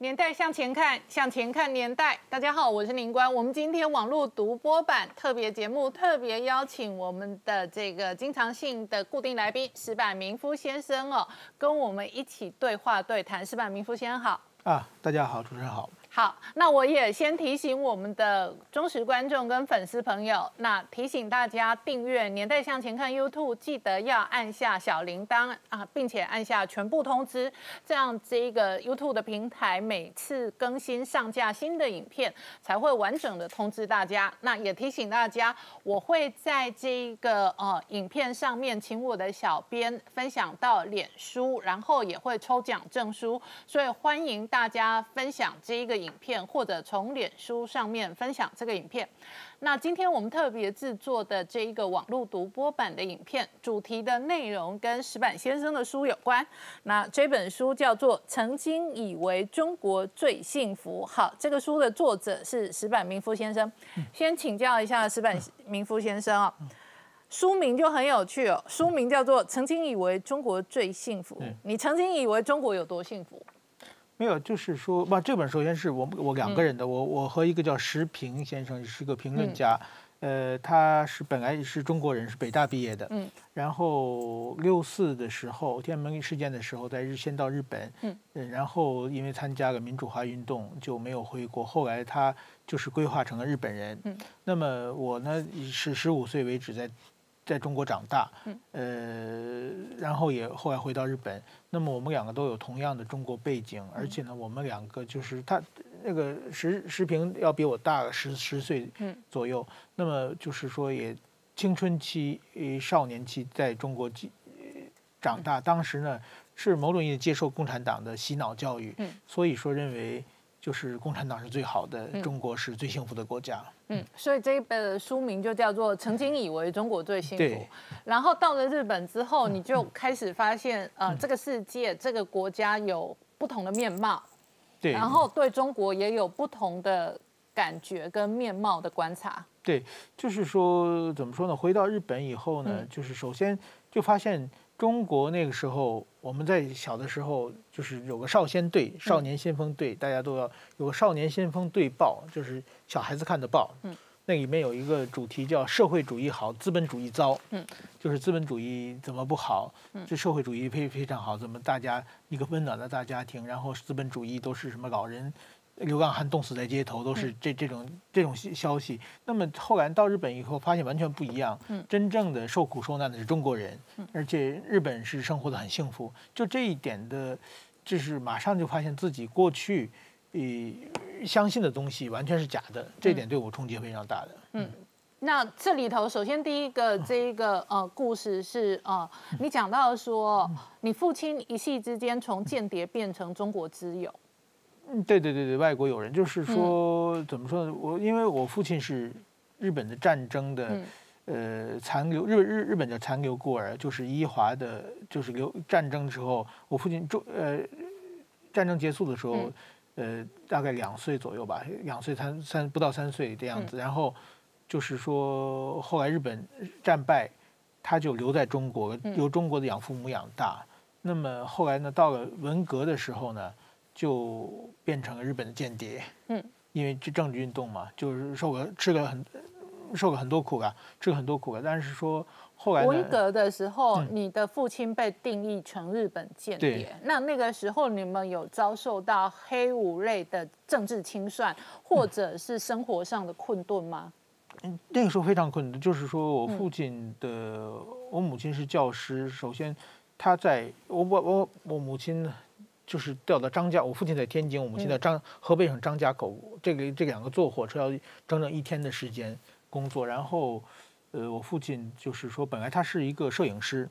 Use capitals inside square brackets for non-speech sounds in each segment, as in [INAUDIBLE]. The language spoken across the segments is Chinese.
年代向前看，向前看年代。大家好，我是林官。我们今天网络独播版特别节目，特别邀请我们的这个经常性的固定来宾石板明夫先生哦，跟我们一起对话对谈。石板明夫先生好。啊，大家好，主持人好。好，那我也先提醒我们的忠实观众跟粉丝朋友，那提醒大家订阅《年代向前看》YouTube，记得要按下小铃铛啊，并且按下全部通知，这样这一个 YouTube 的平台每次更新上架新的影片，才会完整的通知大家。那也提醒大家，我会在这个呃影片上面，请我的小编分享到脸书，然后也会抽奖证书，所以欢迎大家分享这一个影。影片或者从脸书上面分享这个影片。那今天我们特别制作的这一个网络独播版的影片，主题的内容跟石板先生的书有关。那这本书叫做《曾经以为中国最幸福》。好，这个书的作者是石板明夫先生。先请教一下石板明夫先生啊，书名就很有趣哦，书名叫做《曾经以为中国最幸福》。你曾经以为中国有多幸福？没有，就是说，哇，这本首先是我我两个人的，我我和一个叫石平先生，是个评论家，呃，他是本来是中国人，是北大毕业的，嗯，然后六四的时候，天安门事件的时候，在日先到日本，嗯，然后因为参加了民主化运动就没有回国，后来他就是规划成了日本人，嗯，那么我呢是十五岁为止在。在中国长大，呃，然后也后来回到日本。那么我们两个都有同样的中国背景，而且呢，我们两个就是他那个石石平要比我大十十岁左右。那么就是说，也青春期、少年期在中国长大，当时呢是某种意义接受共产党的洗脑教育，所以说认为。就是共产党是最好的，中国是最幸福的国家。嗯，所以这一本书名就叫做《曾经以为中国最幸福》。然后到了日本之后，你就开始发现，呃，这个世界、这个国家有不同的面貌。对。然后对中国也有不同的感觉跟面貌的观察。对，就是说怎么说呢？回到日本以后呢，就是首先就发现。中国那个时候，我们在小的时候，就是有个少先队、少年先锋队，大家都要有个少年先锋队报，就是小孩子看的报。嗯，那里面有一个主题叫“社会主义好，资本主义糟”。嗯，就是资本主义怎么不好？嗯，这社会主义非非常好，怎么大家一个温暖的大家庭，然后资本主义都是什么老人？流浪汉冻死在街头，都是这这种这种消息。那么后来到日本以后，发现完全不一样。嗯，真正的受苦受难的是中国人，而且日本是生活的很幸福。就这一点的，就是马上就发现自己过去，呃，相信的东西完全是假的。这点对我冲击非常大的。嗯，那这里头首先第一个这一个呃故事是呃，你讲到说你父亲一夕之间从间谍变成中国之友。嗯，对对对对，外国友人就是说，怎么说呢？我因为我父亲是日本的战争的，呃，残留日日日本的残留孤儿，就是伊华的，就是留战争的时候，我父亲中呃，战争结束的时候，呃，大概两岁左右吧，两岁三三不到三岁这样子。然后就是说，后来日本战败，他就留在中国，由中国的养父母养大。那么后来呢，到了文革的时候呢？就变成了日本的间谍，嗯，因为这政治运动嘛，就是受了吃了很受了很多苦啊，吃了很多苦啊。但是说后来文革的时候，你的父亲被定义成日本间谍，那那个时候你们有遭受到黑五类的政治清算，或者是生活上的困顿吗？嗯，那个时候非常困难，就是说我父亲的，我母亲是教师，首先他在我我我我母亲。就是调到张家，我父亲在天津，我母亲在张河北省张家口，这个这两个坐火车要整整一天的时间工作。然后，呃，我父亲就是说，本来他是一个摄影师，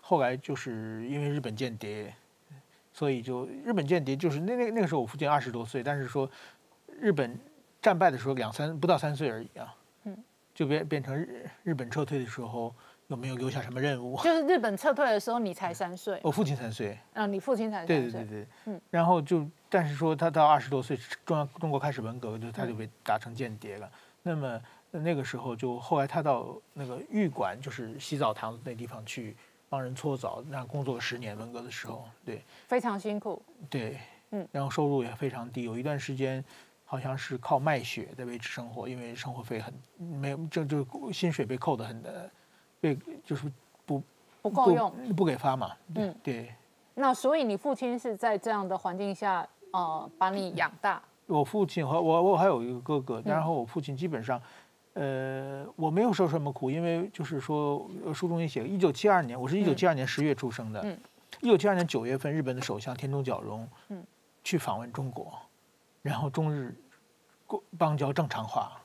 后来就是因为日本间谍，所以就日本间谍就是那那那个时候我父亲二十多岁，但是说日本战败的时候两三不到三岁而已啊，嗯，就变变成日日本撤退的时候。有没有留下什么任务？就是日本撤退的时候，你才三岁。我父亲三岁。啊，你父亲才三岁。对对对对。嗯。然后就，但是说他到二十多岁，中央中国开始文革，就他就被打成间谍了。那么那个时候，就后来他到那个浴馆，就是洗澡堂那地方去帮人搓澡，那工作了十年。文革的时候，对。非常辛苦。对。嗯，然后收入也非常低，有一段时间好像是靠卖血在维持生活，因为生活费很没有，这就薪水被扣的很的，被就是不不够用，不给发嘛，嗯，对。那所以你父亲是在这样的环境下，呃，把你养大。我父亲和我，我还有一个哥哥，然后我父亲基本上，呃，我没有受什么苦，因为就是说书中也写，一九七二年，我是一九七二年十月出生的，嗯，一九七二年九月份，日本的首相田中角荣，嗯，去访问中国，然后中日邦交正常化，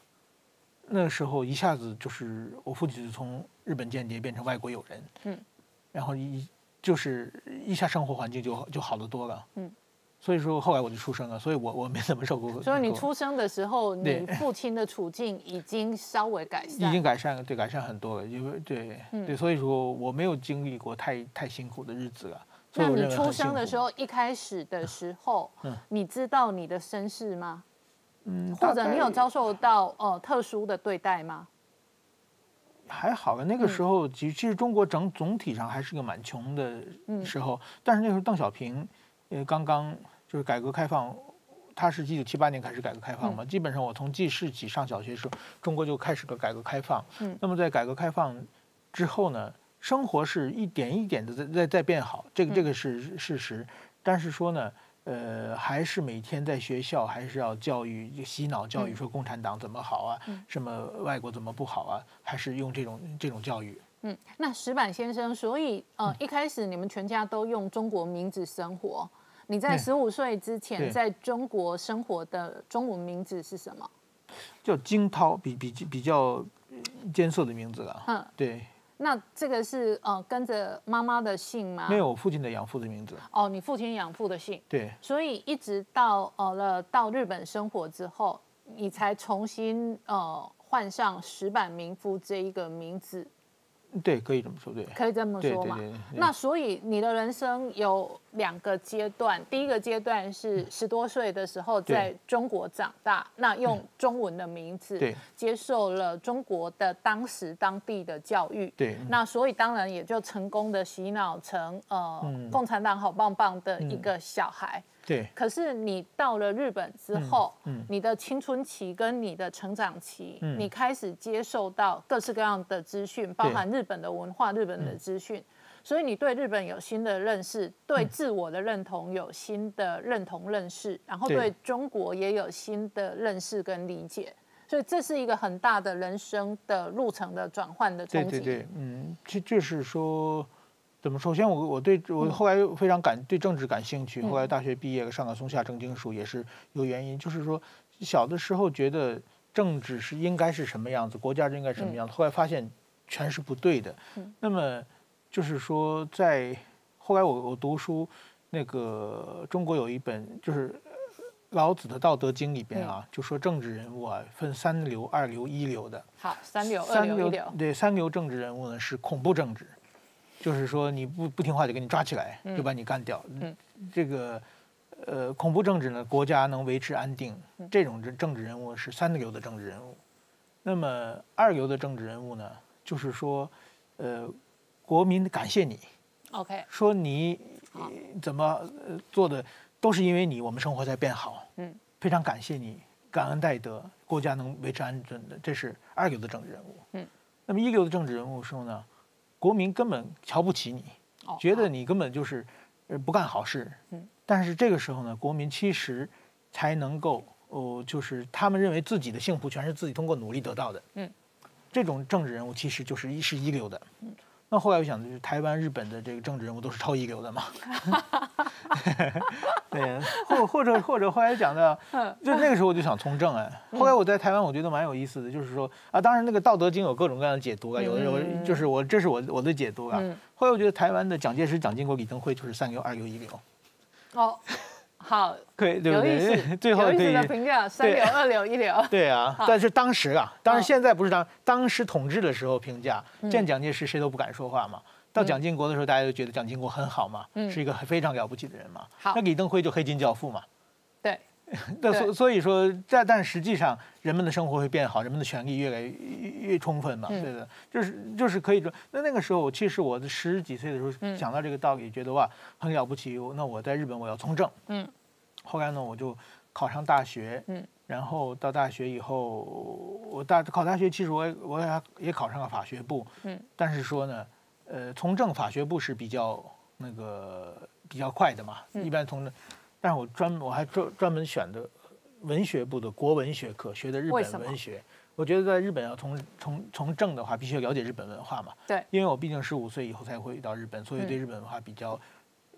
那时候一下子就是我父亲就从日本间谍变成外国友人，嗯，然后一就是一下生活环境就就好得多了，嗯。所以说后来我就出生了，所以我我没怎么受过。所以你出生的时候，你父亲的处境已经稍微改善，已经改善了，对，改善很多了。因为对对，所以说我没有经历过太太辛苦的日子了。那你出生的时候，一开始的时候，你知道你的身世吗？嗯，或者你有遭受到呃特殊的对待吗？还好了，那个时候其实其实中国整总体上还是个蛮穷的时候，但是那时候邓小平呃刚刚。就是改革开放，他是一九七八年开始改革开放嘛，基本上我从记事起上小学时候，中国就开始个改革开放。嗯，那么在改革开放之后呢，生活是一点一点的在在在变好，这个这个是事实。但是说呢，呃，还是每天在学校还是要教育洗脑教育，说共产党怎么好啊，什么外国怎么不好啊，还是用这种这种教育。嗯，那石板先生，所以呃，一开始你们全家都用中国名字生活。你在十五岁之前在中国生活的中文名字是什么？叫金涛，比比比较艰涩的名字了。嗯，对。那这个是呃跟着妈妈的姓吗？没有，父亲的养父的名字。哦，你父亲养父的姓。对。所以一直到呃了到日本生活之后，你才重新呃换上石板民夫这一个名字。对，可以这么说，对，可以这么说嘛。那所以你的人生有两个阶段，第一个阶段是十多岁的时候在中国长大，那用中文的名字，接受了中国的当时当地的教育，对，那所以当然也就成功的洗脑成呃共产党好棒棒的一个小孩。对，可是你到了日本之后，你的青春期跟你的成长期，你开始接受到各式各样的资讯，包含日本的文化、日本的资讯，所以你对日本有新的认识，对自我的认同有新的认同认识，然后对中国也有新的认识跟理解，所以这是一个很大的人生的路程的转换的冲击。对对对，嗯，就就是说。怎么？首先，我我对我后来非常感对政治感兴趣。后来大学毕业上了松下正经书，也是有原因。就是说，小的时候觉得政治是应该是什么样子，国家应该什么样子。后来发现全是不对的。那么就是说，在后来我我读书，那个中国有一本就是老子的《道德经》里边啊，就说政治人物啊分三流、二流、一流的。好，三流、二流、一流。对，三流政治人物呢是恐怖政治。就是说，你不不听话就给你抓起来，就把你干掉。嗯，这个，呃，恐怖政治呢，国家能维持安定，这种政政治人物是三流的政治人物。那么二流的政治人物呢，就是说，呃，国民感谢你，OK，说你怎么做的都是因为你，我们生活在变好。嗯，非常感谢你，感恩戴德，国家能维持安定的，这是二流的政治人物。嗯，那么一流的政治人物说呢？国民根本瞧不起你，觉得你根本就是不干好事。嗯，但是这个时候呢，国民其实才能够哦，就是他们认为自己的幸福全是自己通过努力得到的。嗯，这种政治人物其实就是一是一流的。嗯。那后来我想，就是台湾、日本的这个政治人物都是超一流的嘛。[LAUGHS] [LAUGHS] 对，或或者或者后来讲的，[LAUGHS] 就那个时候我就想从政哎。后来我在台湾，我觉得蛮有意思的，就是说啊，当然那个《道德经》有各种各样的解读啊，有的时候就是我这是我我的解读啊。后来我觉得台湾的蒋介石、蒋经国、李登辉就是三流、二流、一流。哦。好，可以，对不对？[LAUGHS] 最后可以评价三流、二流、一流。对 [LAUGHS] 啊，但是当时啊，当然现在不是当当时统治的时候评价，见蒋介石谁都不敢说话嘛。到蒋经国的时候，大家都觉得蒋经国很好嘛，是一个非常了不起的人嘛。好，那李登辉就黑金教父嘛。[LAUGHS] 对。那所所以说，在但实际上，人们的生活会变好，人们的权利越来越越充分嘛。对的，就是就是可以说，那那个时候，其实我的十几岁的时候想到这个道理，觉得哇很了不起。那我在日本我要从政，嗯，后来呢，我就考上大学，嗯，然后到大学以后，我大考大学，其实我我也也考上了法学部，嗯，但是说呢，呃，从政法学部是比较那个比较快的嘛，一般从政，但是我专我还专专门选的文学部的国文学科，学的日本文学。我觉得在日本要从从从政的话，必须要了解日本文化嘛。对，因为我毕竟十五岁以后才会到日本，所以对日本文化比较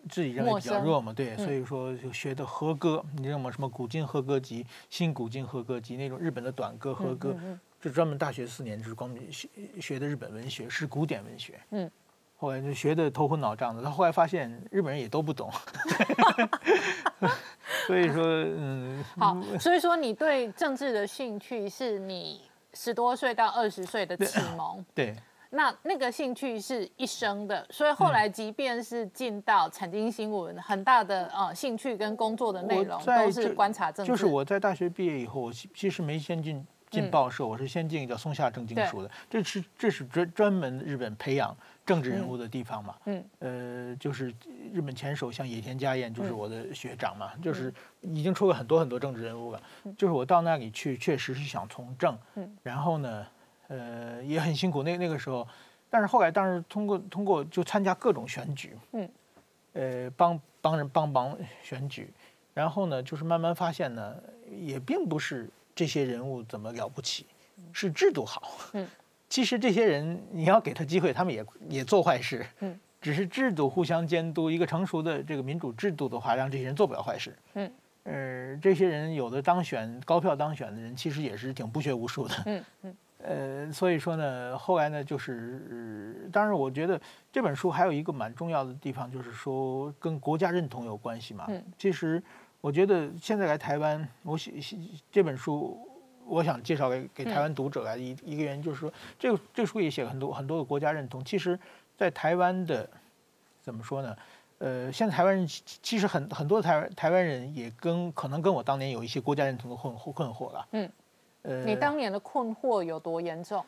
自己认为比较弱嘛。对，所以说就学的和歌，你知道吗？什么古今和歌集、新古今和歌集那种日本的短歌和歌，就专门大学四年就是光学学的日本文学，是古典文学。嗯。后来就学的头昏脑胀的，他后来发现日本人也都不懂，[LAUGHS] 所以说，嗯，好，所以说你对政治的兴趣是你十多岁到二十岁的启蒙，对，那那个兴趣是一生的，所以后来即便是进到产经新闻，很大的呃兴趣跟工作的内容都是观察政治。就是我在大学毕业以后，我其实没先进进报社，我是先进叫松下正经书的，这是这是专专门日本培养。政治人物的地方嘛，嗯，呃，就是日本前首相野田佳彦，就是我的学长嘛，就是已经出过很多很多政治人物了，就是我到那里去，确实是想从政，嗯，然后呢，呃，也很辛苦，那那个时候，但是后来，当时通过通过就参加各种选举，嗯，呃，帮帮人帮忙选举，然后呢，就是慢慢发现呢，也并不是这些人物怎么了不起，是制度好，嗯。[LAUGHS] 其实这些人，你要给他机会，他们也也做坏事。嗯，只是制度互相监督，一个成熟的这个民主制度的话，让这些人做不了坏事。嗯，呃，这些人有的当选高票当选的人，其实也是挺不学无术的。嗯嗯。呃，所以说呢，后来呢，就是当然，我觉得这本书还有一个蛮重要的地方，就是说跟国家认同有关系嘛。嗯。其实我觉得现在来台湾，我写写这本书。我想介绍给给台湾读者来一一个原因，就是说，这个这个书也写了很多很多的国家认同。其实，在台湾的怎么说呢？呃，现在台湾人其实很很多台湾台湾人也跟可能跟我当年有一些国家认同的困惑困惑了。嗯，呃，你当年的困惑有多严重？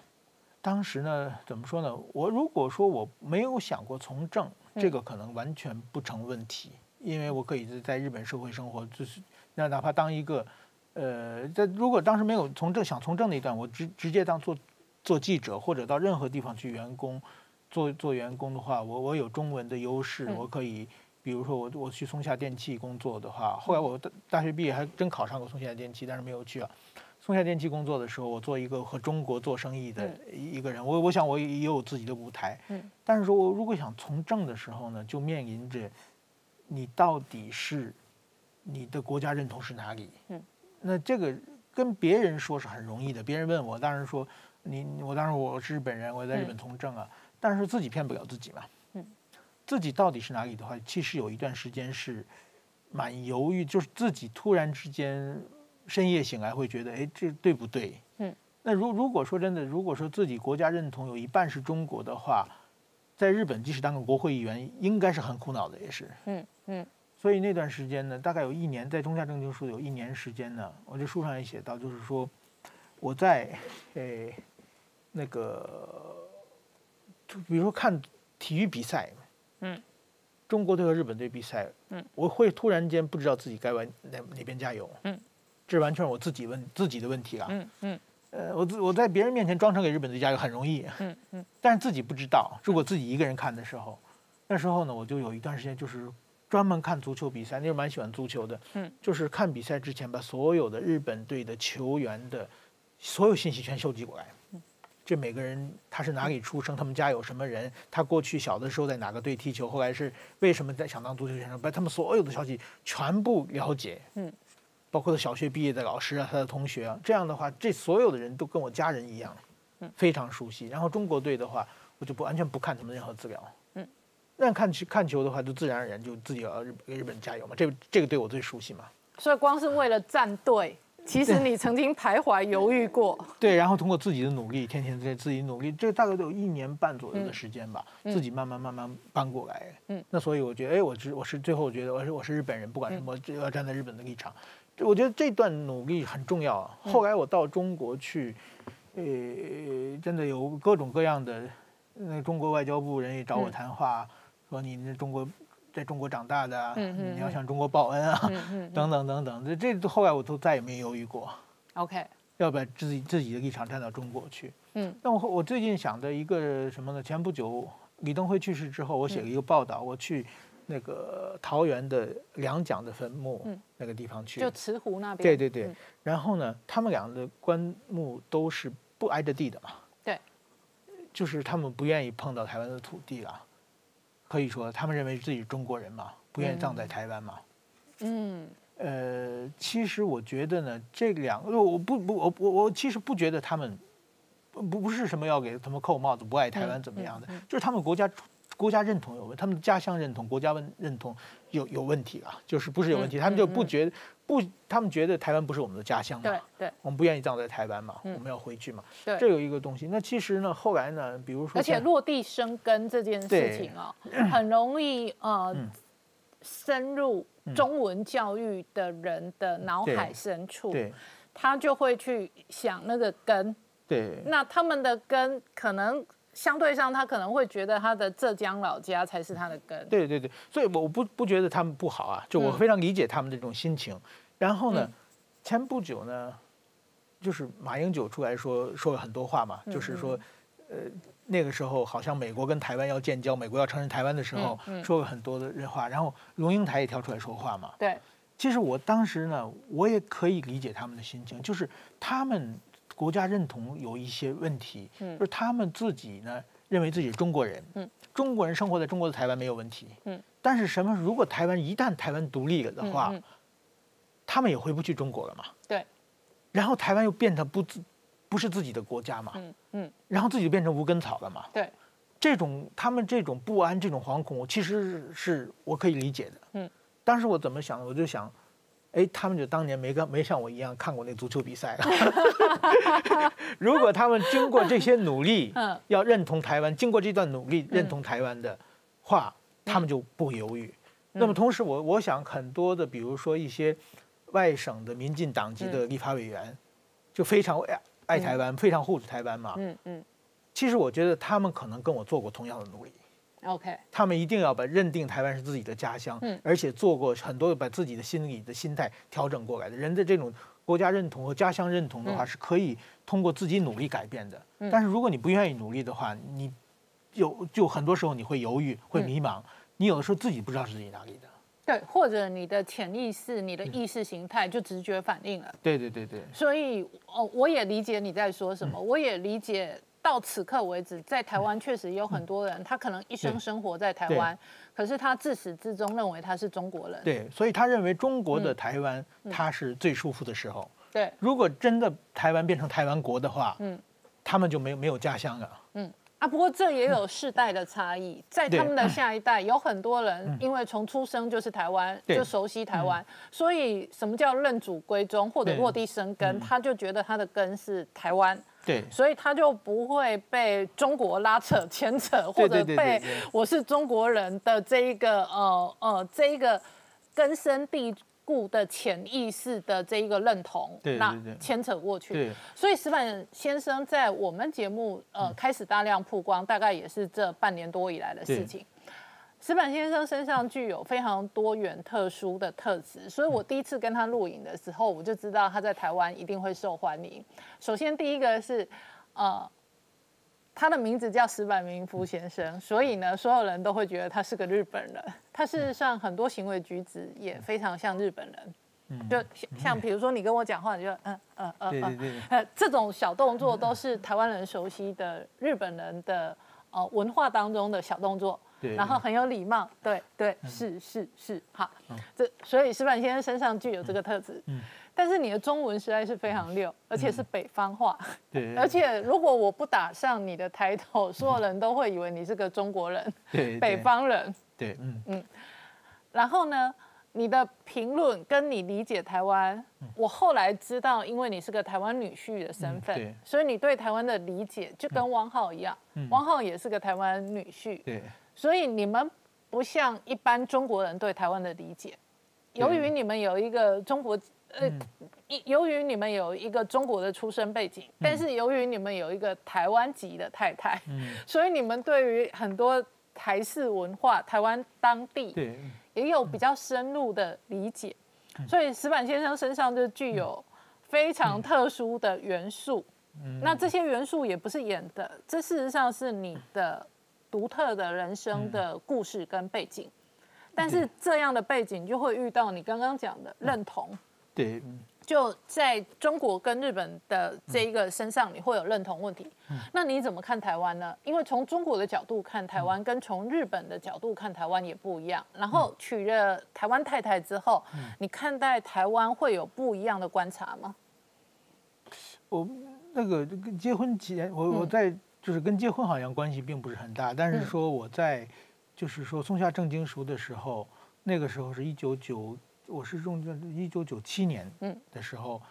当时呢，怎么说呢？我如果说我没有想过从政，这个可能完全不成问题，因为我可以在在日本社会生活，就是那哪怕当一个。呃，在如果当时没有从政想从政那一段，我直直接当做做记者或者到任何地方去员工做做员工的话，我我有中文的优势，我可以，比如说我我去松下电器工作的话，后来我大大学毕业还真考上过松下电器，但是没有去啊。松下电器工作的时候，我做一个和中国做生意的一个人，我我想我也有自己的舞台，嗯，但是说我如果想从政的时候呢，就面临着你到底是你的国家认同是哪里，嗯。那这个跟别人说是很容易的，别人问我，当然说你，我当时我是日本人，我在日本从政啊，但是自己骗不了自己嘛。嗯，自己到底是哪里的话，其实有一段时间是蛮犹豫，就是自己突然之间深夜醒来会觉得，哎，这对不对？嗯，那如如果说真的，如果说自己国家认同有一半是中国的话，在日本即使当个国会议员，应该是很苦恼的，也是。嗯嗯。所以那段时间呢，大概有一年，在中下正经书有一年时间呢，我这书上也写到，就是说我在诶那个，比如说看体育比赛，嗯，中国队和日本队比赛，嗯，我会突然间不知道自己该往哪哪边加油，嗯，这完全是我自己问自己的问题啊，嗯嗯，呃，我自我在别人面前装成给日本队加油很容易，嗯嗯，但是自己不知道，如果自己一个人看的时候，那时候呢，我就有一段时间就是。专门看足球比赛，那时候蛮喜欢足球的。嗯，就是看比赛之前，把所有的日本队的球员的所有信息全收集过来。嗯，这每个人他是哪里出生，他们家有什么人，他过去小的时候在哪个队踢球，后来是为什么在想当足球选手，把他们所有的消息全部了解。嗯，包括他小学毕业的老师啊，他的同学啊，这样的话，这所有的人都跟我家人一样，非常熟悉。然后中国队的话，我就不完全不看他们任何资料。嗯那看球看球的话，就自然而然就自己要日给日本加油嘛。这这个队我最熟悉嘛。所以光是为了站队，其实你曾经徘徊犹豫过。[LAUGHS] 对，然后通过自己的努力，天天在自己努力，这大概都有一年半左右的时间吧，自己慢慢慢慢搬过来。嗯。那所以我觉得，哎，我是我是最后我觉得我是我是日本人，不管什么，只要站在日本的立场，我觉得这段努力很重要。后来我到中国去，呃，真的有各种各样的，那中国外交部人也找我谈话。说你那中国，在中国长大的啊，你要向中国报恩啊，[LAUGHS] 等等等等，这这后来我都再也没犹豫过。OK，要把自己自己的立场站到中国去。嗯，但我我最近想的一个什么呢？前不久李登辉去世之后，我写了一个报道，我去那个桃园的两蒋的坟墓那个地方去，就慈湖那边。对对对，然后呢，他们俩的棺木都是不挨着地的嘛。对，就是他们不愿意碰到台湾的土地了，可以说他们认为自己是中国人嘛，不愿意葬在台湾嘛。嗯。呃，其实我觉得呢，这两个我不不我我我其实不觉得他们不不是什么要给他们扣帽子不爱台湾怎么样的，就是他们国家国家认同有问，他们的家乡认同国家问认同有有问题啊，就是不是有问题，他们就不觉得不，他们觉得台湾不是我们的家乡嘛，对对，我们不愿意葬在台湾嘛，我们要回去嘛，对，这有一个东西。那其实呢，后来呢，比如说，而且落地生根这件事情啊，很容易呃。深入中文教育的人的脑海深处，他就会去想那个根。对，那他们的根可能相对上，他可能会觉得他的浙江老家才是他的根。对对对，所以我不不觉得他们不好啊，就我非常理解他们这种心情。然后呢，前不久呢，就是马英九出来说说了很多话嘛，就是说，呃。那个时候好像美国跟台湾要建交，美国要承认台湾的时候，说了很多的话，然后龙应台也跳出来说话嘛。对，其实我当时呢，我也可以理解他们的心情，就是他们国家认同有一些问题，就是他们自己呢认为自己是中国人，中国人生活在中国的台湾没有问题，但是什么？如果台湾一旦台湾独立了的话，他们也回不去中国了嘛。对，然后台湾又变得不自。不是自己的国家嘛，嗯嗯，然后自己就变成无根草了嘛，对，这种他们这种不安、这种惶恐，其实是我可以理解的，嗯，当时我怎么想，我就想，哎，他们就当年没跟没像我一样看过那足球比赛，[LAUGHS] 如果他们经过这些努力，[LAUGHS] 嗯，要认同台湾，经过这段努力认同台湾的话，他们就不犹豫。那么同时，我我想很多的，比如说一些外省的民进党籍的立法委员，就非常爱台湾，非常护着台湾嘛。嗯嗯，其实我觉得他们可能跟我做过同样的努力。OK，他们一定要把认定台湾是自己的家乡，嗯，而且做过很多把自己的心理的心态调整过来的。人的这种国家认同和家乡认同的话，是可以通过自己努力改变的。但是如果你不愿意努力的话，你有就很多时候你会犹豫，会迷茫，你有的时候自己不知道是自己哪里的。对，或者你的潜意识、你的意识形态就直觉反应了。对对对对。所以哦，我也理解你在说什么，我也理解到此刻为止，在台湾确实有很多人，他可能一生生活在台湾，可是他自始至终认为他是中国人。对，所以他认为中国的台湾他是最舒服的时候。对，如果真的台湾变成台湾国的话，嗯，他们就没有没有家乡了。嗯。啊，不过这也有世代的差异，在他们的下一代，有很多人因为从出生就是台湾，就熟悉台湾，所以什么叫认祖归宗或者落地生根，他就觉得他的根是台湾，对，所以他就不会被中国拉扯牵扯，或者被我是中国人的这一个呃呃这一个根深蒂。固的潜意识的这一个认同，那牵扯过去，所以石板先生在我们节目呃开始大量曝光，大概也是这半年多以来的事情。石板先生身上具有非常多元特殊的特质，所以我第一次跟他录影的时候，我就知道他在台湾一定会受欢迎。首先第一个是呃。他的名字叫石板明夫先生，所以呢，所有人都会觉得他是个日本人。他事实上很多行为举止也非常像日本人，就像比如说你跟我讲话，你就嗯嗯嗯嗯，这种小动作都是台湾人熟悉的日本人的呃文化当中的小动作，然后很有礼貌，对对是是是，好，这所以石板先生身上具有这个特质。但是你的中文实在是非常溜，而且是北方话。对。[LAUGHS] 而且如果我不打上你的抬头，所有人都会以为你是个中国人。对。北方人。对，嗯嗯。然后呢，你的评论跟你理解台湾，我后来知道，因为你是个台湾女婿的身份，所以你对台湾的理解就跟汪浩一样。嗯。汪浩也是个台湾女婿。对。所以你们不像一般中国人对台湾的理解，由于你们有一个中国。呃，由于你们有一个中国的出生背景，但是由于你们有一个台湾籍的太太，所以你们对于很多台式文化、台湾当地对，也有比较深入的理解，所以石板先生身上就具有非常特殊的元素。那这些元素也不是演的，这事实上是你的独特的人生的故事跟背景。但是这样的背景就会遇到你刚刚讲的认同，对，就在中国跟日本的这一个身上，你会有认同问题。那你怎么看台湾呢？因为从中国的角度看台湾，跟从日本的角度看台湾也不一样。然后娶了台湾太太之后，你看待台湾会有不一样的观察吗？我那个跟结婚前，我我在就是跟结婚好像关系并不是很大，但是说我在就是说松下正经书的时候，那个时候是一九九，我是中一九九七年的时候，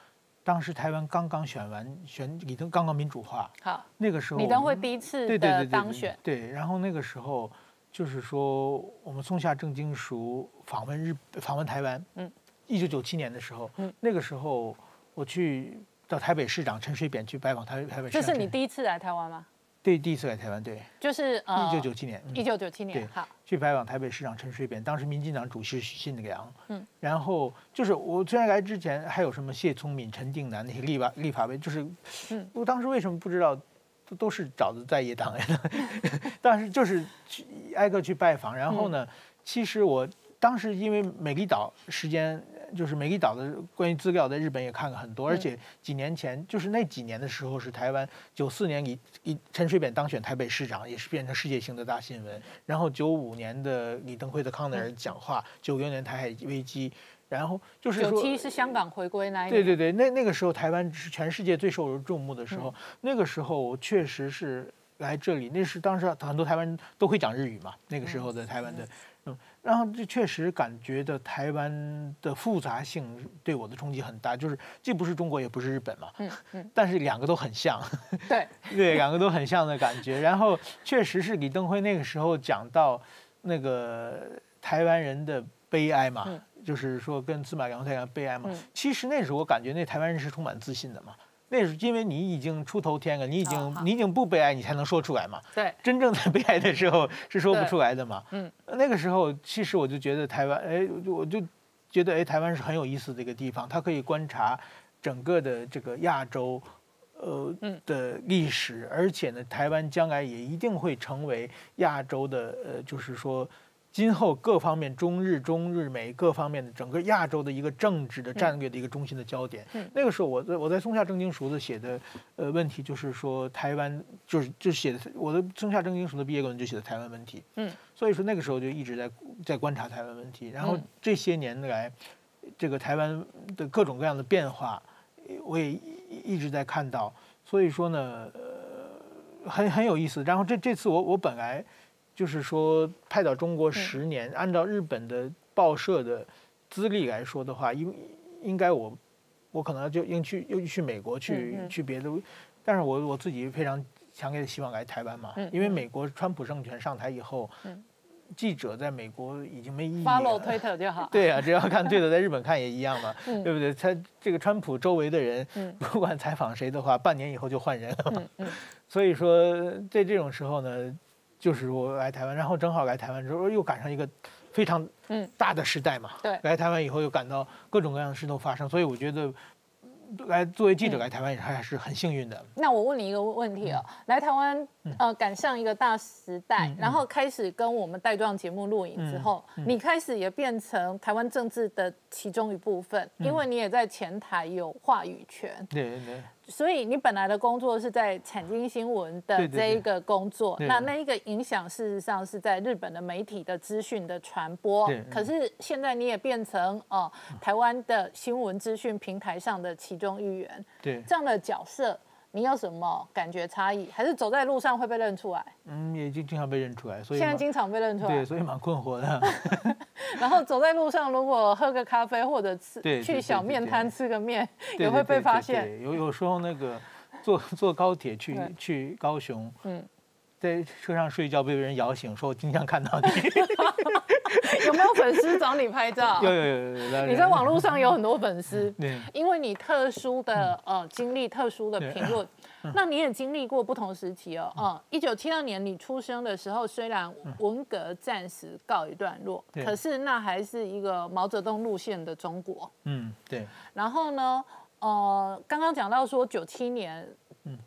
当时台湾刚刚选完选李登刚刚民主化，好，那个时候李登辉第一次的当选，对，然后那个时候就是说我们松下正经书访问日访问台湾，嗯，一九九七年的时候，嗯，那个时候我去。到台北市长陈水扁去拜访台台北市长，这是你第一次来台湾吗？对，第一次来台湾，对，就是一九九七年，一九九七年，对好，去拜访台北市长陈水扁，当时民进党主席许信良，嗯，然后就是我虽然来之前还有什么谢聪敏、陈定南那些立法立法委，就是，嗯，我当时为什么不知道，都都是找的在野党呀，[LAUGHS] 但是就是去挨个去拜访，然后呢，其实我当时因为美丽岛时间。就是美丽岛的关于资料，在日本也看了很多，而且几年前，就是那几年的时候，是台湾九四年以以陈水扁当选台北市长，也是变成世界性的大新闻。然后九五年的李登辉的康奈尔讲话，九六年台海危机，然后就是九七是香港回归那一对对对，那那个时候台湾是全世界最受人注目的时候，那个时候确实是来这里，那是当时很多台湾都会讲日语嘛，那个时候的台湾的。然后这确实感觉的台湾的复杂性对我的冲击很大，就是既不是中国也不是日本嘛，嗯嗯，但是两个都很像，对 [LAUGHS] 对，两个都很像的感觉。然后确实是李登辉那个时候讲到那个台湾人的悲哀嘛，就是说跟司马辽太一样悲哀嘛。其实那时候我感觉那台湾人是充满自信的嘛。那是因为你已经出头天了，你已经你已经不悲哀，你才能说出来嘛。对，[LAUGHS] 真正在悲哀的时候是说不出来的嘛。嗯，那个时候其实我就觉得台湾，哎，我就觉得哎，台湾是很有意思的一个地方，它可以观察整个的这个亚洲，呃的历史，而且呢，台湾将来也一定会成为亚洲的，呃，就是说。今后各方面，中日、中日美各方面的整个亚洲的一个政治的战略的一个中心的焦点。那个时候，我在我在松下正经书的写的呃问题就是说，台湾就是就写的我的松下正经书的毕业论文就写的台湾问题。嗯，所以说那个时候就一直在在观察台湾问题。然后这些年来，这个台湾的各种各样的变化，我也一直在看到。所以说呢，呃，很很有意思。然后这这次我我本来。就是说，派到中国十年，按照日本的报社的资历来说的话，应应该我我可能就应去又去美国去去别的，但是我我自己非常强烈的希望来台湾嘛，因为美国川普政权上台以后，记者在美国已经没意义了。follow 推特就好。对啊，只要看对的，在日本看也一样嘛，[LAUGHS] 对不对？他这个川普周围的人，[LAUGHS] 不管采访谁的话，半年以后就换人了嘛。[LAUGHS] 所以说，在这种时候呢。就是我来台湾，然后正好来台湾之后又赶上一个非常大的时代嘛。对，来台湾以后又感到各种各样的事都发生，所以我觉得来作为记者来台湾也还是很幸运的。那我问你一个问题哦，来台湾呃赶上一个大时代，然后开始跟我们带状节目录影之后，你开始也变成台湾政治的其中一部分，因为你也在前台有话语权。对对。所以你本来的工作是在产经新闻的这一个工作，那那一个影响事实上是在日本的媒体的资讯的传播。可是现在你也变成哦台湾的新闻资讯平台上的其中一员。对，这样的角色。你有什么感觉差异？还是走在路上会被认出来？嗯，也经经常被认出来，所以现在经常被认出来，对，所以蛮困惑的。[LAUGHS] 然后走在路上，如果喝个咖啡或者吃去小面摊吃个面，[LAUGHS] 也会被发现。有有时候那个坐坐高铁去去高雄，嗯，在车上睡觉被别人摇醒，说我经常看到你。[LAUGHS] 有没有粉丝找你拍照？[LAUGHS] 有有有有。你在网络上有很多粉丝，因为你特殊的呃经历、特殊的评论，[LAUGHS] 那你也经历过不同时期哦。嗯，一九七二年你出生的时候，虽然文革暂时告一段落，可是那还是一个毛泽东路线的中国。嗯，对。然后呢，呃，刚刚讲到说九七年。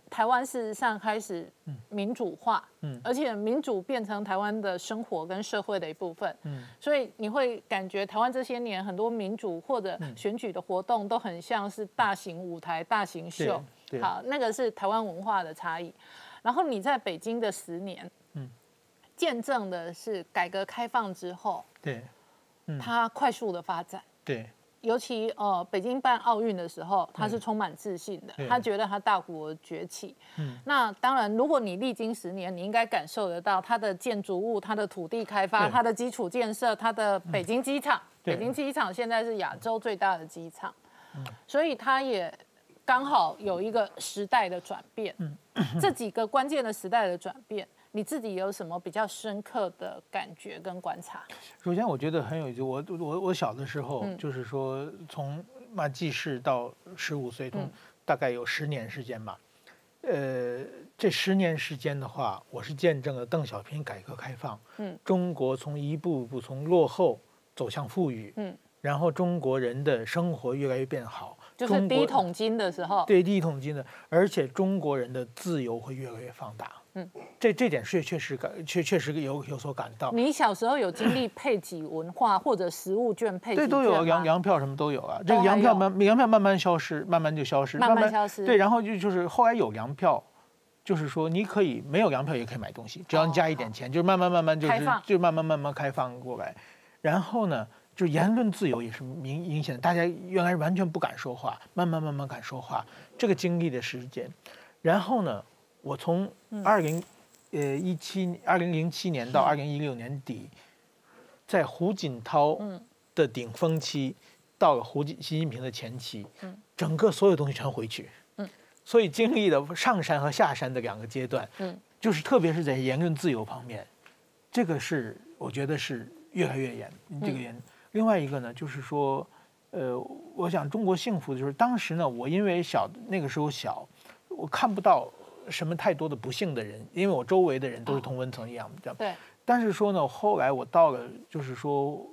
台湾事实上开始民主化，嗯，而且民主变成台湾的生活跟社会的一部分，嗯，所以你会感觉台湾这些年很多民主或者选举的活动都很像是大型舞台、大型秀，好，那个是台湾文化的差异。然后你在北京的十年，嗯，见证的是改革开放之后，对，它快速的发展，对。尤其呃，北京办奥运的时候，他是充满自信的，他觉得他大国崛起。嗯，那当然，如果你历经十年，你应该感受得到他的建筑物、他的土地开发、他的基础建设、他的北京机场。北京机场现在是亚洲最大的机场，所以他也刚好有一个时代的转变。嗯，这几个关键的时代的转变。你自己有什么比较深刻的感觉跟观察？首先，我觉得很有意思。我我我小的时候，就是说从嘛记事到十五岁，从大概有十年时间吧。呃，这十年时间的话，我是见证了邓小平改革开放，嗯，中国从一步步从落后走向富裕，嗯，然后中国人的生活越来越变好，就是第一桶金的时候，对第一桶金的，而且中国人的自由会越来越放大。嗯，这这点是确实感，确确实有有所感到。你小时候有经历配给文化或者食物券配？对，都有洋洋票什么都有啊。这个洋票慢洋票慢慢消失，慢慢就消失，慢慢消失。对，然后就就是后来有粮票，就是说你可以没有粮票也可以买东西，只要你加一点钱，就是慢慢慢慢就是就慢慢慢慢开放过来。然后呢，就言论自由也是明明显的，大家原来完全不敢说话，慢慢慢慢敢说话。这个经历的时间，然后呢？我从二零呃一七二零零七年到二零一六年底，在胡锦涛的顶峰期，到了胡锦习近平的前期，整个所有东西全回去，所以经历了上山和下山的两个阶段，就是特别是在言论自由方面，这个是我觉得是越来越严，这个严。另外一个呢，就是说，呃，我想中国幸福的就是当时呢，我因为小那个时候小，我看不到。什么太多的不幸的人，因为我周围的人都是同温层一样的。对。但是说呢，后来我到了，就是说，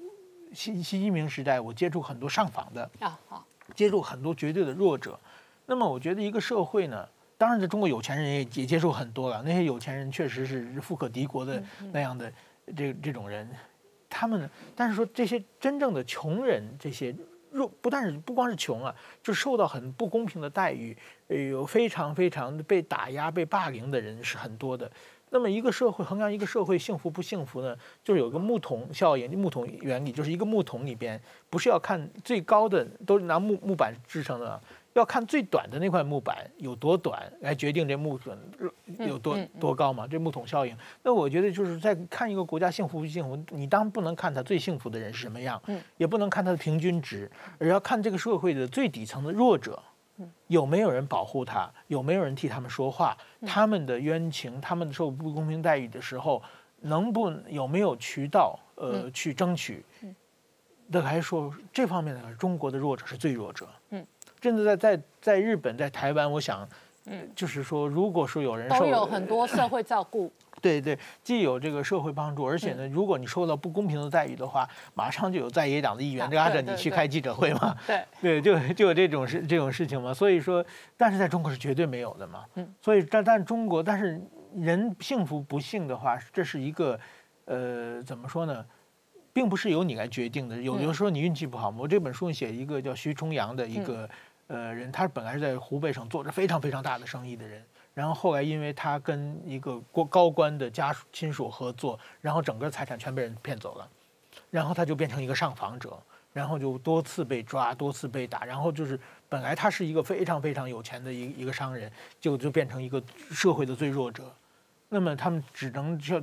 新新移民时代，我接触很多上访的啊，好，接触很多绝对的弱者。那么我觉得一个社会呢，当然在中国有钱人也也接触很多了，那些有钱人确实是富可敌国的那样的这这种人，他们，但是说这些真正的穷人，这些。若不但是不光是穷啊，就受到很不公平的待遇，有非常非常被打压、被霸凌的人是很多的。那么一个社会衡量一个社会幸福不幸福呢，就是有个木桶效应、木桶原理，就是一个木桶里边不是要看最高的，都是拿木木板制成的。要看最短的那块木板有多短来决定这木桶有多多高嘛？这木桶效应。那我觉得就是在看一个国家幸福不幸福，你当然不能看他最幸福的人是什么样，也不能看他的平均值，而要看这个社会的最底层的弱者，有没有人保护他，有没有人替他们说话，他们的冤情，他们受不公平待遇的时候，能不有没有渠道呃去争取？那还说，这方面呢，中国的弱者是最弱者。嗯。甚至在在在日本，在台湾，我想，嗯，就是说，如果说有人都有很多社会照顾，[COUGHS] 对对，既有这个社会帮助，而且呢，如果你受到不公平的待遇的话，马上就有在野党的议员拉着你去开记者会嘛，对 [LAUGHS] 对，就就有这种事这种事情嘛。所以说，但是在中国是绝对没有的嘛。嗯，所以但但中国，但是人幸福不幸的话，这是一个，呃，怎么说呢？并不是由你来决定的。有有时候你运气不好。我这本书写一个叫徐重阳的一个。呃，人他本来是在湖北省做着非常非常大的生意的人，然后后来因为他跟一个高高官的家属亲属合作，然后整个财产全被人骗走了，然后他就变成一个上访者，然后就多次被抓，多次被打，然后就是本来他是一个非常非常有钱的一一个商人，就就变成一个社会的最弱者，那么他们只能就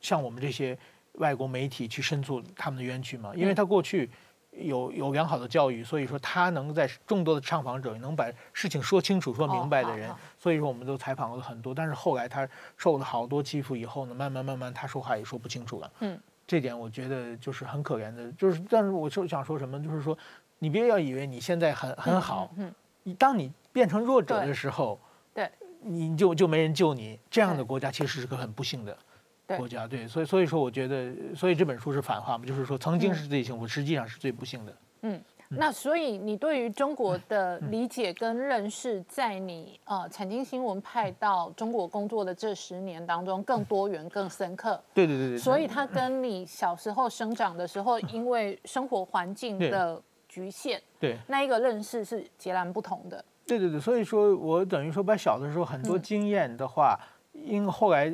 像我们这些外国媒体去申诉他们的冤屈嘛，因为他过去。有有良好的教育，所以说他能在众多的上访者能把事情说清楚、说明白的人，所以说我们都采访了很多。但是后来他受了好多欺负以后呢，慢慢慢慢他说话也说不清楚了。嗯，这点我觉得就是很可怜的。就是，但是我就想说什么，就是说，你别要以为你现在很很好，嗯，你当你变成弱者的时候，对，你就就没人救你。这样的国家其实是个很不幸的国家，对。所以，所以说，我觉得，所以这本书是反话嘛，就是说，曾经是最幸福，实际上是最不幸的。嗯。那所以你对于中国的理解跟认识，在你呃财经新闻派到中国工作的这十年当中，更多元、更深刻。对对对对。所以它跟你小时候生长的时候，因为生活环境的局限，对那一个认识是截然不同的。对对对，所以说我等于说把小的时候很多经验的话，因后来。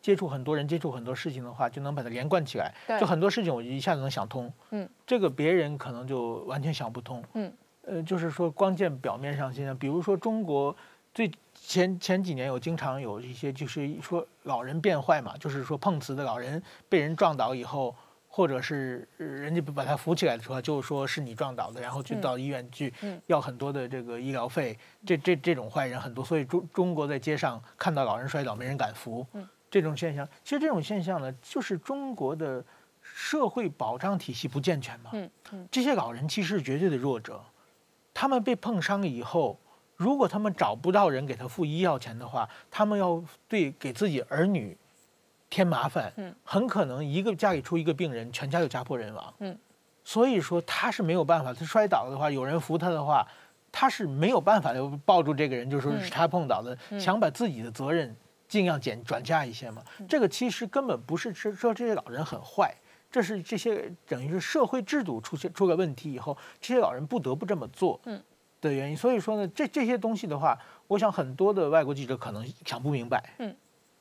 接触很多人，接触很多事情的话，就能把它连贯起来。就很多事情，我就一下子能想通。嗯，这个别人可能就完全想不通。嗯，呃，就是说，光见表面上现象，比如说中国最前前几年有经常有一些，就是说老人变坏嘛，就是说碰瓷的老人被人撞倒以后，或者是人家把他扶起来的时候，就说是你撞倒的，然后就到医院去要很多的这个医疗费。这这这种坏人很多，所以中中国在街上看到老人摔倒，没人敢扶。嗯。这种现象，其实这种现象呢，就是中国的社会保障体系不健全嘛。嗯嗯，这些老人其实是绝对的弱者，他们被碰伤以后，如果他们找不到人给他付医药钱的话，他们要对给自己儿女添麻烦。嗯，很可能一个家里出一个病人，全家就家破人亡。嗯，所以说他是没有办法，他摔倒的话，有人扶他的话，他是没有办法抱住这个人，就说是他碰倒的，想把自己的责任。尽量减转嫁一些嘛，这个其实根本不是说说这些老人很坏，这是这些等于是社会制度出现出了问题以后，这些老人不得不这么做的原因。所以说呢，这这些东西的话，我想很多的外国记者可能想不明白。嗯，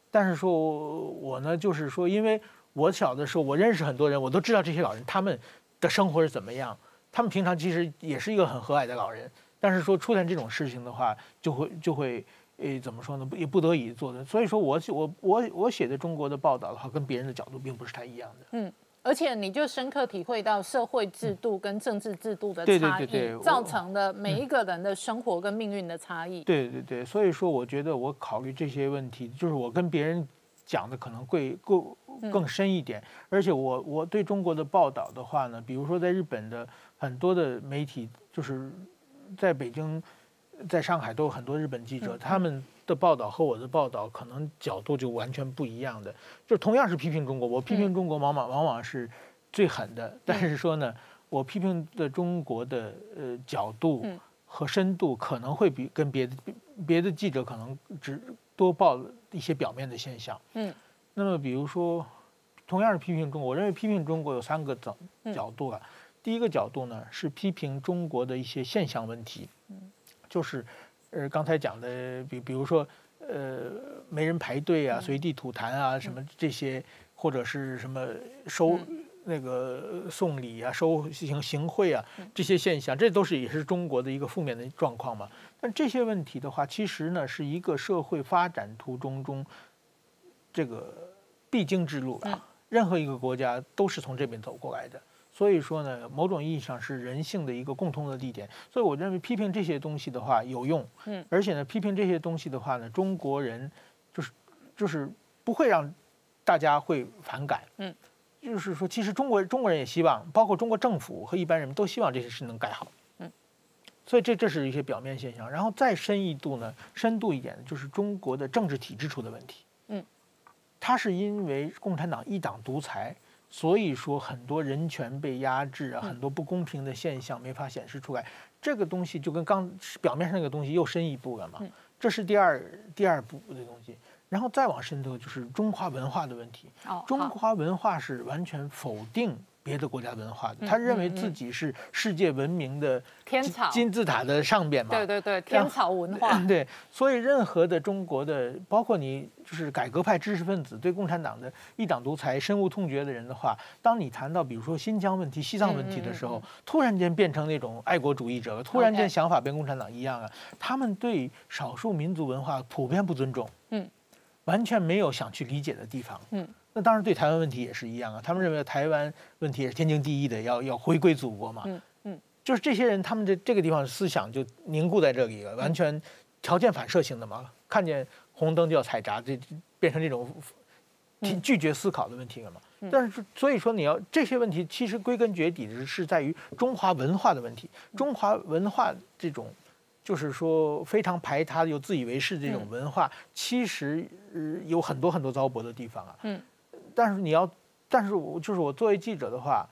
但是说我呢，就是说，因为我小的时候我认识很多人，我都知道这些老人他们的生活是怎么样，他们平常其实也是一个很和蔼的老人，但是说出现这种事情的话，就会就会。诶，怎么说呢？也不得已做的。所以说，我我我我写的中国的报道的话，跟别人的角度并不是太一样的。嗯，而且你就深刻体会到社会制度跟政治制度的差异，造成的每一个人的生活跟命运的差异。对对对，所以说，我觉得我考虑这些问题，就是我跟别人讲的可能会更更深一点。而且我我对中国的报道的话呢，比如说在日本的很多的媒体，就是在北京。在上海都有很多日本记者，他们的报道和我的报道可能角度就完全不一样的。就同样是批评中国，我批评中国往往往往是最狠的，[LAUGHS] 但是说呢，我批评的中国的呃角度和深度可能会比跟别的别的记者可能只多报一些表面的现象。嗯，那么比如说，同样是批评中国，我认为批评中国有三个角角度啊。第一个角度呢是批评中国的一些现象问题。嗯。就是，呃，刚才讲的，比比如说，呃，没人排队啊，随地吐痰啊，什么这些，或者是什么收那个送礼啊，收行行贿啊，这些现象，这都是也是中国的一个负面的状况嘛。但这些问题的话，其实呢，是一个社会发展途中中这个必经之路啊，任何一个国家都是从这边走过来的。所以说呢，某种意义上是人性的一个共通的地点。所以我认为批评这些东西的话有用，嗯，而且呢，批评这些东西的话呢，中国人就是就是不会让大家会反感，嗯，就是说，其实中国中国人也希望，包括中国政府和一般人们都希望这些事能改好，嗯，所以这这是一些表面现象。然后再深一度呢，深度一点的就是中国的政治体制出的问题，嗯，它是因为共产党一党独裁。所以说，很多人权被压制啊，很多不公平的现象没法显示出来。这个东西就跟刚表面上那个东西又深一步了嘛。这是第二第二步的东西，然后再往深度就是中华文化的问题。中华文化是完全否定。别的国家文化的，他认为自己是世界文明的天草金字塔的上边嘛？对对对，天草文化。[LAUGHS] 对，所以任何的中国的，包括你就是改革派知识分子，对共产党的一党独裁深恶痛绝的人的话，当你谈到比如说新疆问题、西藏问题的时候，突然间变成那种爱国主义者，突然间想法跟共产党一样啊，他们对少数民族文化普遍不尊重，嗯，完全没有想去理解的地方，嗯。那当然，对台湾问题也是一样啊。他们认为台湾问题也是天经地义的，要要回归祖国嘛。嗯嗯，就是这些人，他们的这个地方思想就凝固在这里了，完全条件反射性的嘛。看见红灯就要踩闸，这变成这种拒绝思考的问题了嘛。但是所以说你要这些问题，其实归根结底是是在于中华文化的问题，中华文化这种。就是说，非常排他又自以为是这种文化，其实有很多很多糟粕的地方啊。嗯。但是你要，但是我就是我作为记者的话，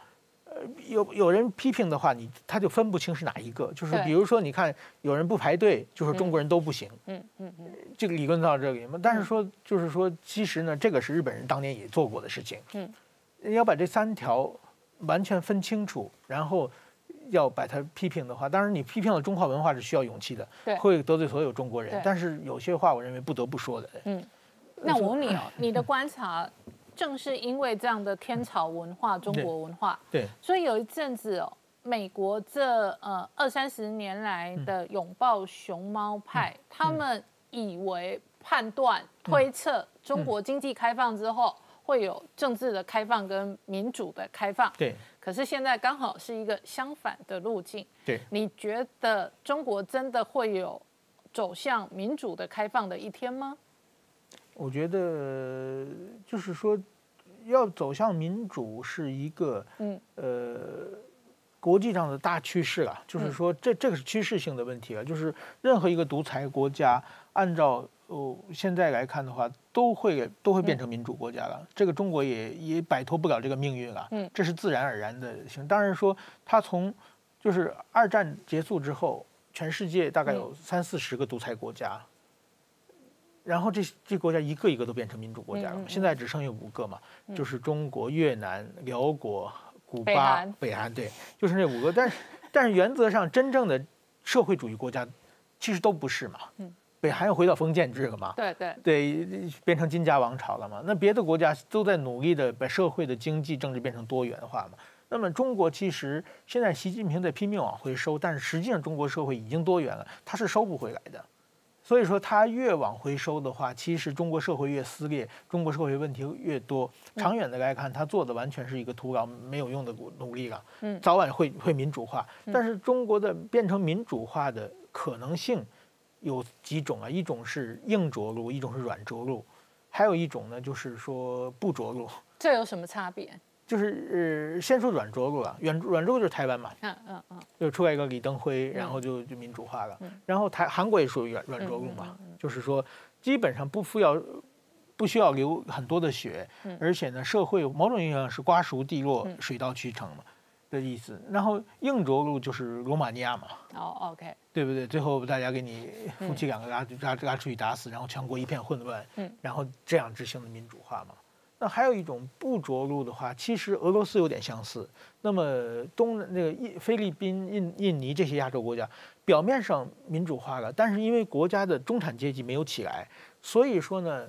呃，有有人批评的话，你他就分不清是哪一个。就是比如说，你看有人不排队，就是中国人都不行。嗯嗯嗯。这个理论到这里嘛？但是说，就是说，其实呢，这个是日本人当年也做过的事情。嗯。要把这三条完全分清楚，然后。要把它批评的话，当然你批评了中华文化是需要勇气的，会得罪所有中国人。但是有些话，我认为不得不说的。嗯，那我问你哦，你的观察，正是因为这样的天朝文化、中国文化，对，所以有一阵子哦，美国这呃二三十年来的拥抱熊猫派，他们以为判断推测中国经济开放之后会有政治的开放跟民主的开放，对。可是现在刚好是一个相反的路径。对，你觉得中国真的会有走向民主的开放的一天吗？我觉得就是说，要走向民主是一个嗯呃国际上的大趋势了。就是说，这这个是趋势性的问题了。就是任何一个独裁国家，按照哦，现在来看的话，都会都会变成民主国家了。这个中国也也摆脱不了这个命运了。嗯，这是自然而然的行。当然说，它从就是二战结束之后，全世界大概有三四十个独裁国家，然后这这国家一个一个都变成民主国家了。现在只剩下五个嘛，就是中国、越南、辽国、古巴、北韩，对，就是那五个。但是但是原则上，真正的社会主义国家其实都不是嘛。嗯。北韩又回到封建制了嘛？对对对，变成金家王朝了嘛？那别的国家都在努力的把社会的经济政治变成多元化嘛？那么中国其实现在习近平在拼命往回收，但是实际上中国社会已经多元了，他是收不回来的。所以说它越往回收的话，其实中国社会越撕裂，中国社会问题越多。长远的来看，它做的完全是一个徒劳没有用的努力了。嗯，早晚会会民主化，但是中国的变成民主化的可能性。有几种啊？一种是硬着陆，一种是软着陆，还有一种呢，就是说不着陆。这有什么差别？就是呃，先说软着陆吧，软软着陆就是台湾嘛，嗯嗯嗯，就出来一个李登辉，然后就就民主化了。然后台韩国也属于软软着陆嘛，就是说基本上不需要不需要流很多的血，而且呢，社会某种意义上是瓜熟蒂落，水到渠成嘛。的意思，然后硬着陆就是罗马尼亚嘛，哦，OK，对不对？最后大家给你夫妻两个拉拉拉出去打死，然后全国一片混乱，嗯，然后这样执行的民主化嘛。那还有一种不着陆的话，其实俄罗斯有点相似。那么东那个印菲律宾、印印尼这些亚洲国家，表面上民主化了，但是因为国家的中产阶级没有起来，所以说呢。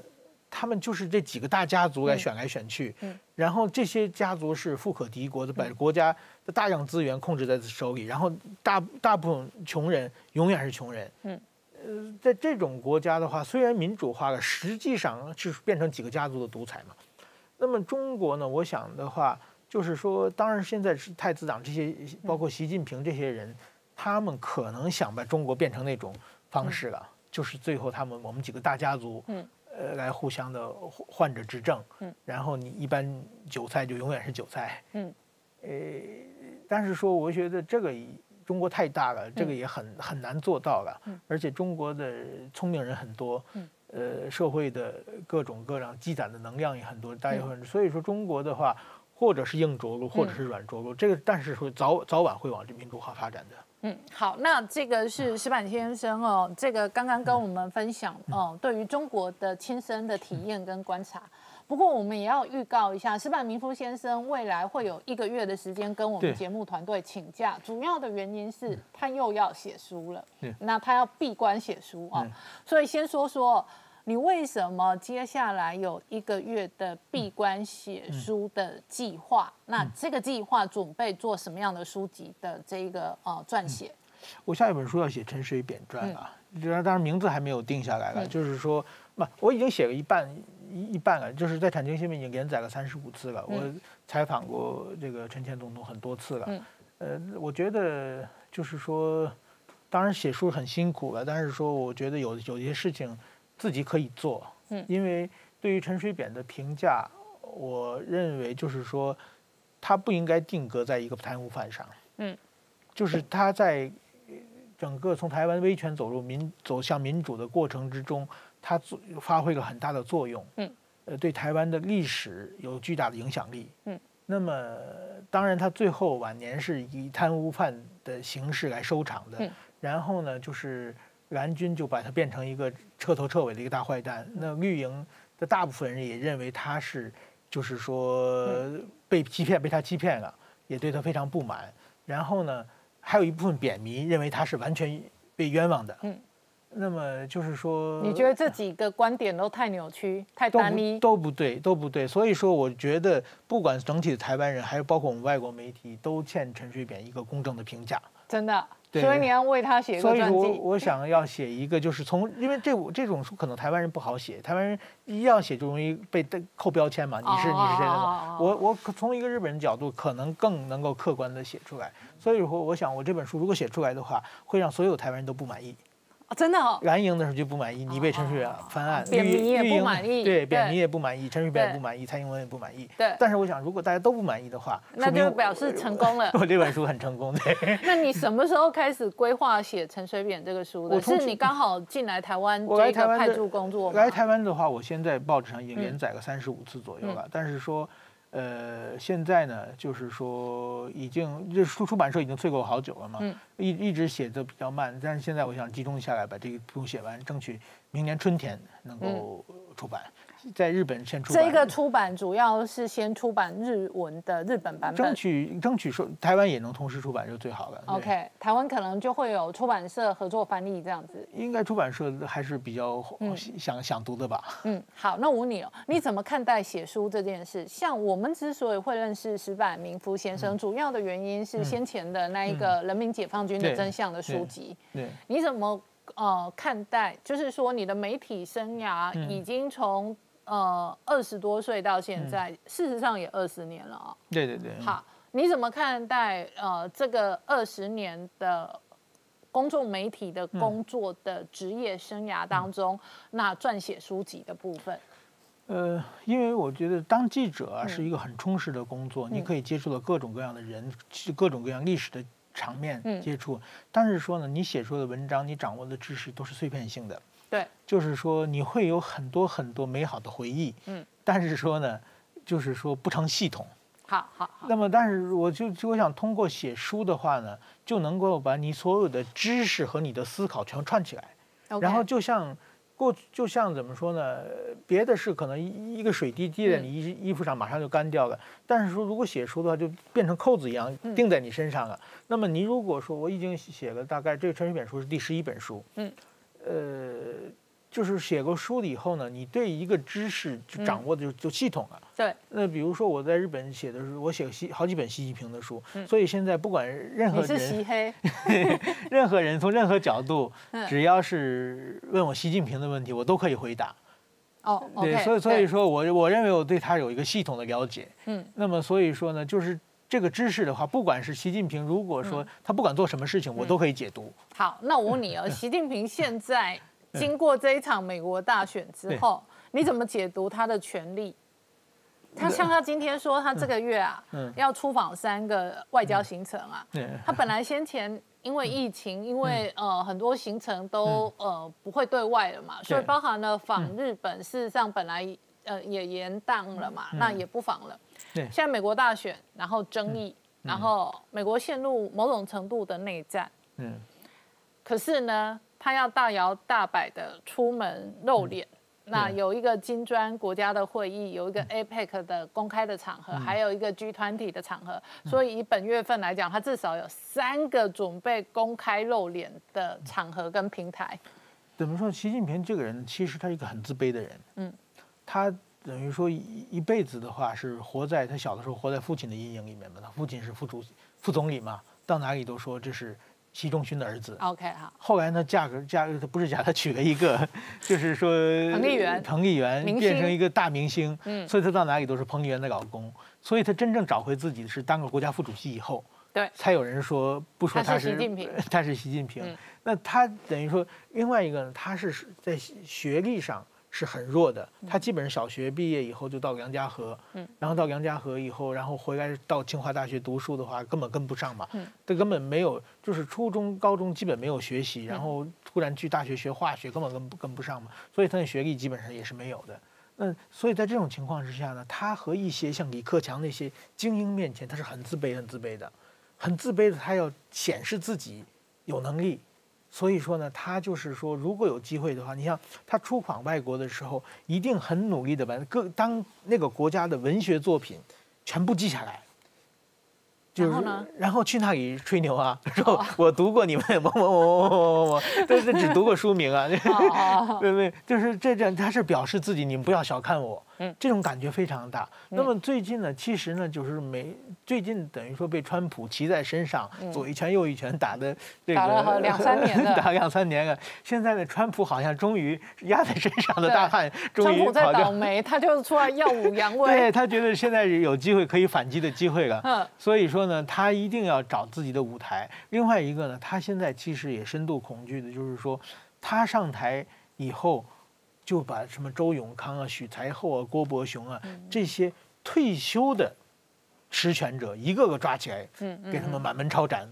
他们就是这几个大家族来选来选去，然后这些家族是富可敌国的，把国家的大量资源控制在手里，然后大大部分穷人永远是穷人。嗯，呃，在这种国家的话，虽然民主化了，实际上就是变成几个家族的独裁嘛。那么中国呢？我想的话，就是说，当然现在是太子党这些，包括习近平这些人，他们可能想把中国变成那种方式了，就是最后他们我们几个大家族。嗯。呃，来互相的换着执政，嗯，然后你一般韭菜就永远是韭菜，嗯，呃，但是说我觉得这个中国太大了，这个也很很难做到了，嗯，而且中国的聪明人很多，嗯，呃，社会的各种各样积攒的能量也很多，大家会，所以说中国的话，或者是硬着陆，或者是软着陆，这个但是说早早晚会往这民主化发展的。嗯，好，那这个是石板先生哦，这个刚刚跟我们分享哦，对于中国的亲身的体验跟观察。不过我们也要预告一下，石板明夫先生未来会有一个月的时间跟我们节目团队请假，主要的原因是他又要写书了，那他要闭关写书啊，所以先说说。你为什么接下来有一个月的闭关写书的计划？那这个计划准备做什么样的书籍的这个呃撰写？我下一本书要写陈水扁传啊，当然名字还没有定下来了。就是说，不，我已经写了一半一一半了，就是在《产经新闻》已经连载了三十五次了。我采访过这个陈前总统很多次了。呃，我觉得就是说，当然写书很辛苦了，但是说我觉得有有些事情。自己可以做，嗯，因为对于陈水扁的评价，我认为就是说，他不应该定格在一个贪污犯上。嗯，就是他在整个从台湾威权走入民走向民主的过程之中，他做发挥了很大的作用。嗯，呃，对台湾的历史有巨大的影响力。嗯，那么当然，他最后晚年是以贪污犯的形式来收场的。嗯，然后呢，就是蓝军就把他变成一个彻头彻尾的一个大坏蛋。那绿营的大部分人也认为他是，就是说被欺骗，被他欺骗了，也对他非常不满。然后呢，还有一部分扁民认为他是完全被冤枉的。嗯，那么就是说，你觉得这几个观点都太扭曲、太单一，都不对，都不对。所以说，我觉得不管整体的台湾人，还有包括我们外国媒体，都欠陈水扁一个公正的评价。真的。所以你要为他写一个传记。所以我我想要写一个，就是从因为这这种书可能台湾人不好写，台湾人一要写就容易被扣标签嘛。你是你是谁的？我我从一个日本人角度，可能更能够客观的写出来。所以说，我想我这本书如果写出来的话，会让所有台湾人都不满意。真的哦，蓝营的时候就不满意，你被陈水扁翻案，扁民也不满意，对，扁民也不满意，陈水扁也不满意，蔡英文也不满意。对，但是我想，如果大家都不满意的话，那就表示成功了。[LAUGHS] 我这本书很成功，对。[LAUGHS] 那你什么时候开始规划写陈水扁这个书的？是你刚好进来台湾这个派驻工作来台湾的话，我先在报纸上已经连载个三十五次左右了，但是说。呃，现在呢，就是说已经这出出版社已经催过我好久了嘛，一一直写的比较慢，但是现在我想集中下来把这个书写完，争取明年春天能够出版。在日本先出版，这个出版主要是先出版日文的日本版本，争取争取说台湾也能同时出版就最好了。OK，台湾可能就会有出版社合作翻译这样子。应该出版社还是比较想想读的吧？嗯，好，那我问你哦，你怎么看待写书这件事？像我们之所以会认识石坂明夫先生，主要的原因是先前的那一个人民解放军的真相的书籍。对，你怎么呃看待？就是说你的媒体生涯已经从呃，二十多岁到现在，事实上也二十年了啊。对对对。好，你怎么看待呃这个二十年的公众媒体的工作的职业生涯当中，那撰写书籍的部分？呃，因为我觉得当记者啊是一个很充实的工作，你可以接触到各种各样的人，各种各样历史的场面接触。但是说呢，你写出的文章，你掌握的知识都是碎片性的。对，就是说你会有很多很多美好的回忆，嗯，但是说呢，就是说不成系统。好好好。那么，但是我就就我想通过写书的话呢，就能够把你所有的知识和你的思考全串起来，然后就像过就像怎么说呢？别的是可能一个水滴滴在你衣衣服上，马上就干掉了。但是说如果写书的话，就变成扣子一样钉在你身上了。那么你如果说我已经写了大概这个陈水扁书是第十一本书，嗯。呃，就是写过书了以后呢，你对一个知识就掌握的就就系统了。对。那比如说我在日本写的时候，我写习好几本习近平的书，所以现在不管任何人，你是习黑，[LAUGHS] 任何人从任何角度，[LAUGHS] 只要是问我习近平的问题，我都可以回答。哦，对，所以所以说我我认为我对他有一个系统的了解。嗯。那么所以说呢，就是。这个知识的话，不管是习近平，如果说他不管做什么事情，我都可以解读。好，那我问你哦，[LAUGHS] 习近平现在 [LAUGHS] 经过这一场美国大选之后，你怎么解读他的权利？他像他今天说，他这个月啊，要出访三个外交行程啊。他本来先前因为疫情，因为呃很多行程都呃不会对外了嘛，所以包含了访日本，事实上本来呃也延宕了嘛，那也不访了。现在美国大选，然后争议，然后美国陷入某种程度的内战。嗯，可是呢，他要大摇大摆的出门露脸。那有一个金砖国家的会议，有一个 APEC 的公开的场合，还有一个 G 团体的场合。所以以本月份来讲，他至少有三个准备公开露脸的场合跟平台。怎么说？习近平这个人，其实他是一个很自卑的人。嗯，他。等于说一一辈子的话是活在他小的时候活在父亲的阴影里面嘛，他父亲是副主副总理嘛，到哪里都说这是习仲勋的儿子。OK 好。后来呢，嫁个嫁他不是嫁他娶了一个，就是说彭丽媛，彭丽媛变成一个大明星，嗯，所以他到哪里都是彭丽媛的老公，所以他真正找回自己是当个国家副主席以后，对，才有人说不说他是习近平，[LAUGHS] 他是习近平。那他等于说另外一个呢，他是在学历上。是很弱的。他基本上小学毕业以后就到梁家河，嗯，然后到梁家河以后，然后回来到清华大学读书的话，根本跟不上嘛，嗯，他根本没有，就是初中、高中基本没有学习，然后突然去大学学化学，根本跟跟不上嘛，所以他的学历基本上也是没有的。那所以在这种情况之下呢，他和一些像李克强那些精英面前，他是很自卑、很自卑的，很自卑的，他要显示自己有能力。所以说呢，他就是说，如果有机会的话，你像他出访外国的时候，一定很努力的把各当那个国家的文学作品全部记下来。然后呢？然后去那里吹牛啊，[LAUGHS] 说我读过你们某某某某某某某，但是只读过书名啊。[LAUGHS] 对对，就是这这，他是表示自己，你们不要小看我。嗯，这种感觉非常大。那么最近呢，其实呢，就是没最近等于说被川普骑在身上，左一拳右一拳打的这个打了 [LAUGHS] 两三年了，[LAUGHS] 打两三年了。现在呢，川普好像终于压在身上的大汉，终于在倒霉，他就出来耀武扬威。对他觉得现在有机会可以反击的机会了。嗯，所以说呢，他一定要找自己的舞台。另外一个呢，他现在其实也深度恐惧的，就是说他上台以后。就把什么周永康啊、许才厚啊、郭伯雄啊这些退休的持权者一个个抓起来，嗯，给他们满门抄斩，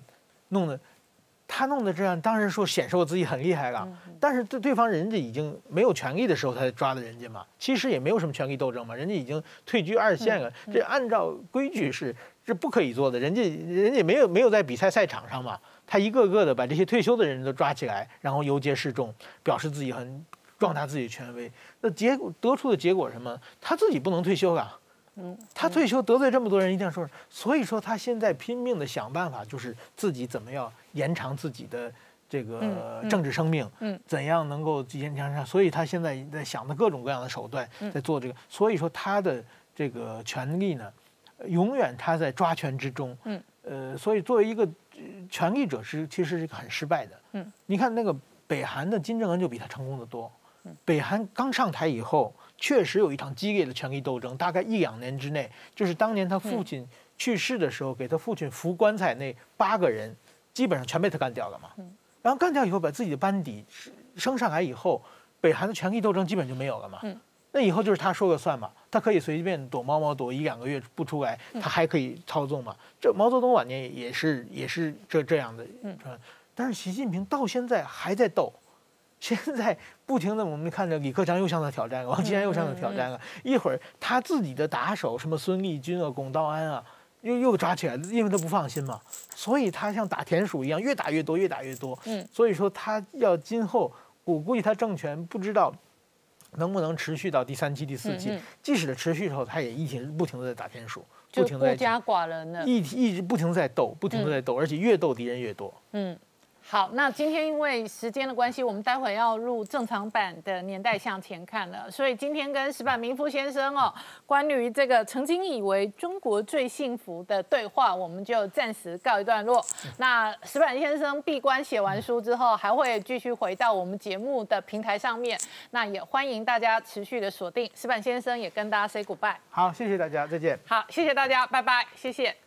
弄得他弄得这样，当然说显示我自己很厉害了。但是对对方人家已经没有权利的时候，他才抓的人家嘛，其实也没有什么权力斗争嘛，人家已经退居二线了。这按照规矩是是不可以做的，人家人家没有没有在比赛赛场上嘛，他一个个的把这些退休的人都抓起来，然后游街示众，表示自己很。壮大自己权威，那结果得出的结果什么？他自己不能退休啊，嗯，他退休得罪这么多人，一定要说，所以说他现在拼命的想办法，就是自己怎么样延长自己的这个政治生命，嗯，怎样能够延长上？所以他现在在想的各种各样的手段，在做这个。所以说他的这个权力呢，永远他在抓权之中，嗯，呃，所以作为一个权力者是其实是一个很失败的，嗯，你看那个北韩的金正恩就比他成功的多。北韩刚上台以后，确实有一场激烈的权力斗争，大概一两年之内，就是当年他父亲去世的时候，给他父亲扶棺材那八个人，基本上全被他干掉了嘛。然后干掉以后，把自己的班底升上来以后，北韩的权力斗争基本就没有了嘛。那以后就是他说了算嘛，他可以随便躲猫猫躲一两个月不出来，他还可以操纵嘛。这毛泽东晚年也是也是这这样的，但是习近平到现在还在斗。现在不停的，我们看着李克强又向他挑战，王岐山又向他挑战了。一会儿他自己的打手什么孙立军啊、龚道安啊，又又抓起来，因为他不放心嘛。所以他像打田鼠一样，越打越多，越打越多。嗯，所以说他要今后，我估计他政权不知道能不能持续到第三期、第四期。即使持续之后，他也一直不停的在打田鼠，不停的孤家寡人的，一一直不停在斗，不停的在斗，而且越斗敌人越多。嗯。好，那今天因为时间的关系，我们待会要入正常版的年代向前看了，所以今天跟石板明夫先生哦，关于这个曾经以为中国最幸福的对话，我们就暂时告一段落。那石板先生闭关写完书之后，还会继续回到我们节目的平台上面，那也欢迎大家持续的锁定。石板先生也跟大家 say goodbye。好，谢谢大家，再见。好，谢谢大家，拜拜，谢谢。